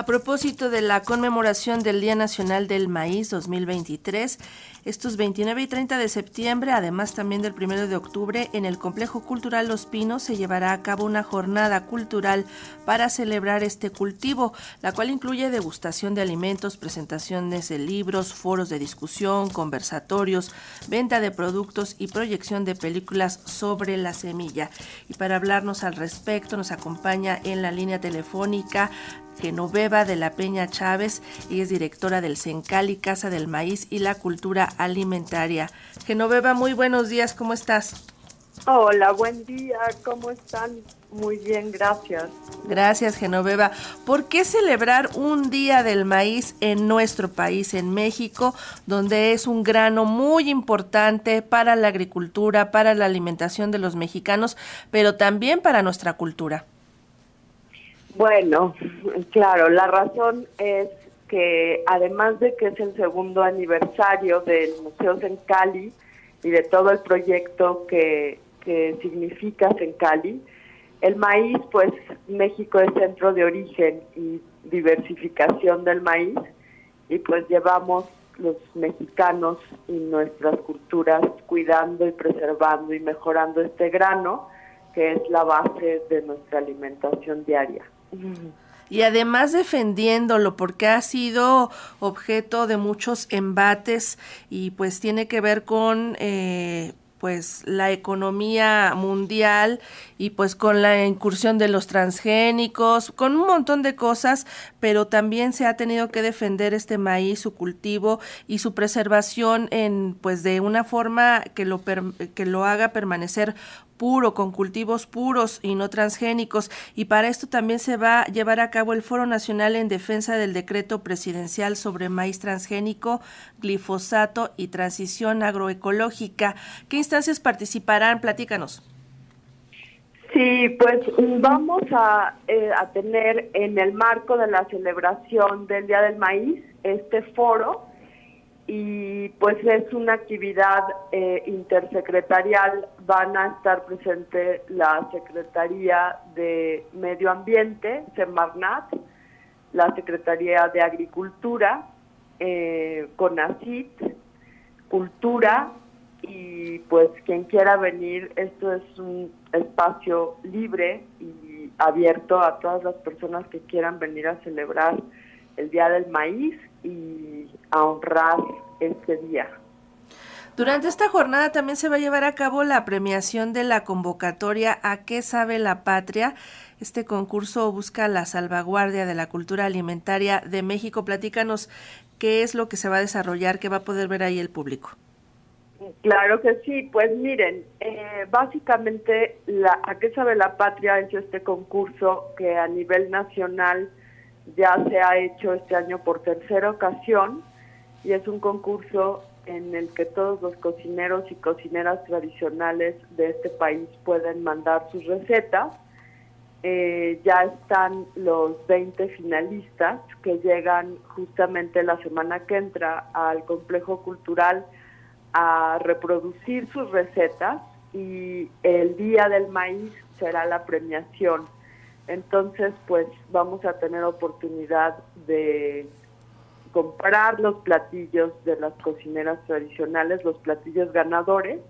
A propósito de la conmemoración del Día Nacional del Maíz 2023, estos 29 y 30 de septiembre, además también del 1 de octubre, en el Complejo Cultural Los Pinos se llevará a cabo una jornada cultural para celebrar este cultivo, la cual incluye degustación de alimentos, presentaciones de libros, foros de discusión, conversatorios, venta de productos y proyección de películas sobre la semilla. Y para hablarnos al respecto nos acompaña en la línea telefónica Genoveva de la Peña Chávez y es directora del Sencali Casa del Maíz y la Cultura Alimentaria. Genoveva, muy buenos días, ¿cómo estás? Hola, buen día, ¿cómo están? Muy bien, gracias. Gracias, Genoveva. ¿Por qué celebrar un Día del Maíz en nuestro país, en México, donde es un grano muy importante para la agricultura, para la alimentación de los mexicanos, pero también para nuestra cultura? Bueno, claro, la razón es que además de que es el segundo aniversario del Museo Cali y de todo el proyecto que, que significa Cali, el maíz, pues México es centro de origen y diversificación del maíz y pues llevamos los mexicanos y nuestras culturas cuidando y preservando y mejorando este grano que es la base de nuestra alimentación diaria y además defendiéndolo porque ha sido objeto de muchos embates y pues tiene que ver con eh, pues la economía mundial y pues con la incursión de los transgénicos, con un montón de cosas, pero también se ha tenido que defender este maíz, su cultivo y su preservación en pues de una forma que lo que lo haga permanecer puro, con cultivos puros y no transgénicos. Y para esto también se va a llevar a cabo el Foro Nacional en Defensa del Decreto Presidencial sobre Maíz Transgénico, Glifosato y Transición Agroecológica. ¿Qué participarán? Platícanos. Sí, pues vamos a, eh, a tener en el marco de la celebración del Día del Maíz este foro y pues es una actividad eh, intersecretarial. Van a estar presente la Secretaría de Medio Ambiente, Semarnat, la Secretaría de Agricultura, eh, CONACIT, Cultura y pues quien quiera venir, esto es un espacio libre y abierto a todas las personas que quieran venir a celebrar el Día del Maíz y a honrar este día. Durante esta jornada también se va a llevar a cabo la premiación de la convocatoria ¿A qué sabe la patria? Este concurso busca la salvaguardia de la cultura alimentaria de México. Platícanos qué es lo que se va a desarrollar, qué va a poder ver ahí el público. Claro que sí, pues miren, eh, básicamente la, ¿A qué sabe la patria? Ha hecho este concurso que a nivel nacional ya se ha hecho este año por tercera ocasión y es un concurso en el que todos los cocineros y cocineras tradicionales de este país pueden mandar sus recetas. Eh, ya están los 20 finalistas que llegan justamente la semana que entra al complejo cultural a reproducir sus recetas y el día del maíz será la premiación. Entonces, pues vamos a tener oportunidad de comprar los platillos de las cocineras tradicionales, los platillos ganadores.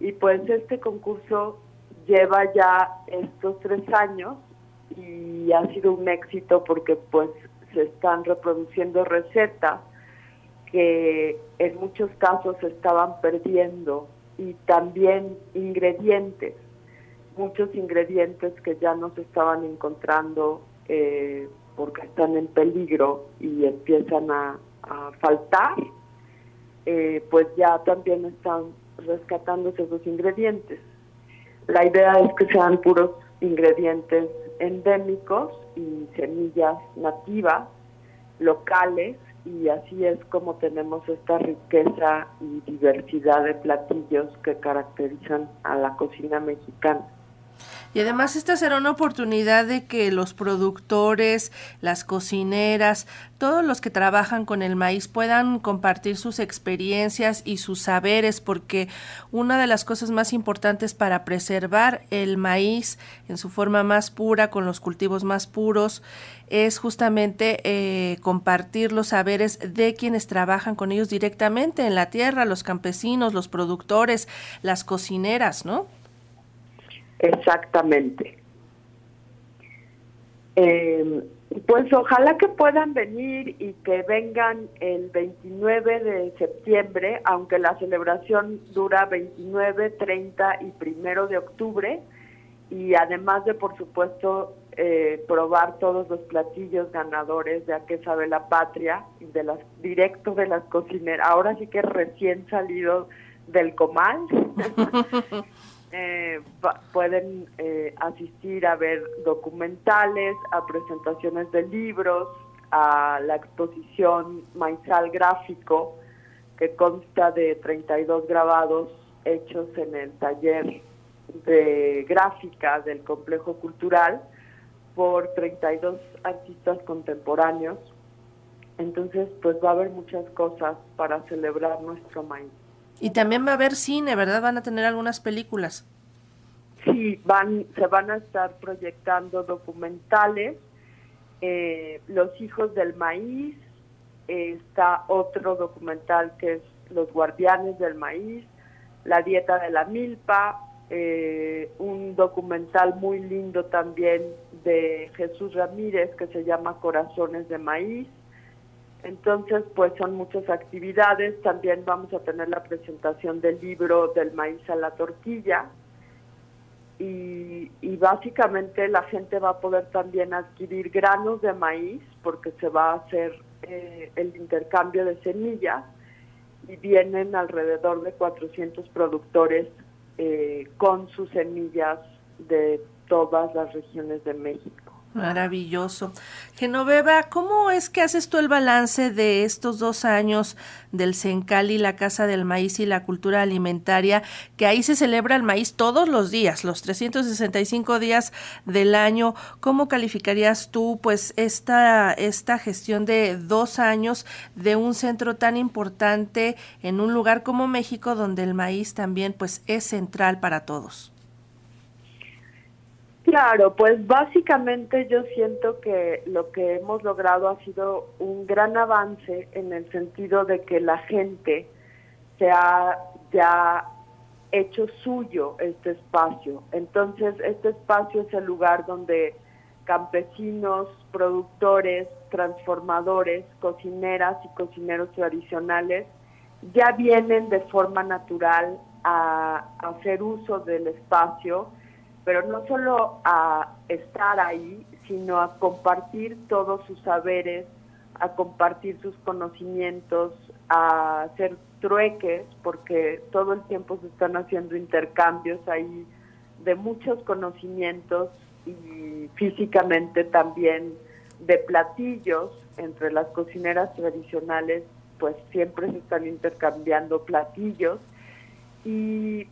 Y pues este concurso lleva ya estos tres años y ha sido un éxito porque pues se están reproduciendo recetas que en muchos casos se estaban perdiendo y también ingredientes muchos ingredientes que ya no se estaban encontrando eh, porque están en peligro y empiezan a, faltar, eh, pues ya también están rescatándose esos ingredientes. La idea es que sean puros ingredientes endémicos y semillas nativas, locales, y así es como tenemos esta riqueza y diversidad de platillos que caracterizan a la cocina mexicana. Y además esta será una oportunidad de que los productores, las cocineras, todos los que trabajan con el maíz puedan compartir sus experiencias y sus saberes, porque una de las cosas más importantes para preservar el maíz en su forma más pura, con los cultivos más puros, es justamente eh, compartir los saberes de quienes trabajan con ellos directamente en la tierra, los campesinos, los productores, las cocineras, ¿no? Exactamente. Eh, pues ojalá que puedan venir y que vengan el 29 de septiembre, aunque la celebración dura 29, 30 y primero de octubre, y además de, por supuesto, eh, probar todos los platillos ganadores de A qué sabe la patria, de las, directo de las cocineras, ahora sí que recién salido del comal. Eh, pueden eh, asistir a ver documentales, a presentaciones de libros, a la exposición Maizal Gráfico, que consta de 32 grabados hechos en el taller de gráfica del complejo cultural por 32 artistas contemporáneos. Entonces, pues va a haber muchas cosas para celebrar nuestro maíz. Y también va a haber cine, ¿verdad? Van a tener algunas películas. Sí, van, se van a estar proyectando documentales. Eh, Los hijos del maíz, está otro documental que es Los guardianes del maíz, La dieta de la milpa, eh, un documental muy lindo también de Jesús Ramírez que se llama Corazones de Maíz entonces, pues son muchas actividades. También vamos a tener la presentación del libro del maíz a la tortilla. Y, básicamente la gente va a poder también adquirir granos de maíz porque se va a hacer eh, el intercambio de semillas y vienen alrededor de 400 productores eh, con sus semillas de todas las regiones de México. Maravilloso. Genoveva, ¿cómo es que haces tú el balance de estos dos años del Sencali, la Casa del Maíz y la Cultura Alimentaria, que ahí se celebra el maíz todos los días, los 365 días del año? ¿Cómo calificarías tú pues esta, esta gestión de dos años de un centro tan importante en un lugar como México, donde el maíz también pues es central para todos? Claro, pues básicamente yo siento que lo que hemos logrado ha sido un gran avance en el sentido de que la gente se ha ya hecho suyo este espacio. Entonces, este espacio es el lugar donde campesinos, productores, transformadores, cocineras y cocineros tradicionales ya vienen de forma natural a hacer uso del espacio pero no solo a estar ahí, sino a compartir todos sus saberes, a compartir sus conocimientos, a hacer trueques, porque todo el tiempo se están haciendo intercambios ahí de muchos conocimientos y físicamente también de platillos entre las cocineras tradicionales, pues siempre se están intercambiando platillos. Y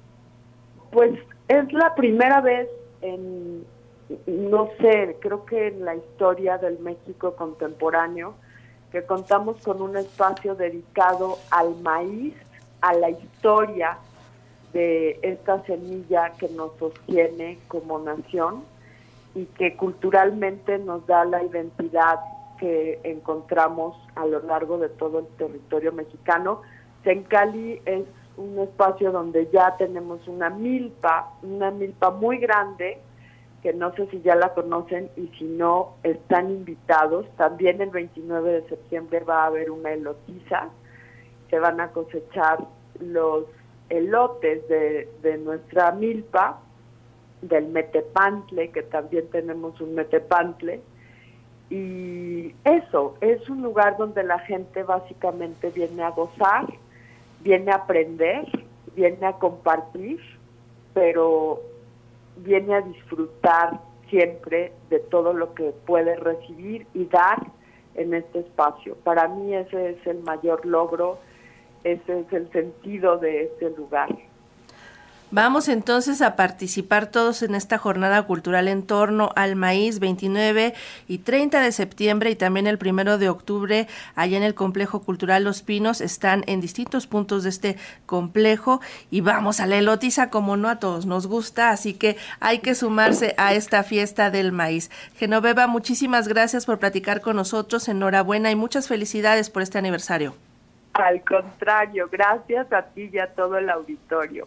pues es la primera vez en, no sé, creo que en la historia del México contemporáneo, que contamos con un espacio dedicado al maíz, a la historia de esta semilla que nos sostiene como nación y que culturalmente nos da la identidad que encontramos a lo largo de todo el territorio mexicano. Sencali es un espacio donde ya tenemos una milpa, una milpa muy grande, que no sé si ya la conocen y si no, están invitados. También el 29 de septiembre va a haber una elotiza, se van a cosechar los elotes de, de nuestra milpa, del metepantle, que también tenemos un metepantle. Y eso, es un lugar donde la gente básicamente viene a gozar, viene a aprender, viene a compartir, pero viene a disfrutar siempre de todo lo que puede recibir y dar en este espacio. Para mí ese es el mayor logro, ese es el sentido de este lugar. Vamos entonces a participar todos en esta jornada cultural en torno al maíz 29 y 30 de septiembre y también el primero de octubre allá en el complejo cultural Los Pinos. Están en distintos puntos de este complejo y vamos a la elotiza como no a todos nos gusta, así que hay que sumarse a esta fiesta del maíz. Genoveva, muchísimas gracias por platicar con nosotros. Enhorabuena y muchas felicidades por este aniversario. Al contrario, gracias a ti y a todo el auditorio.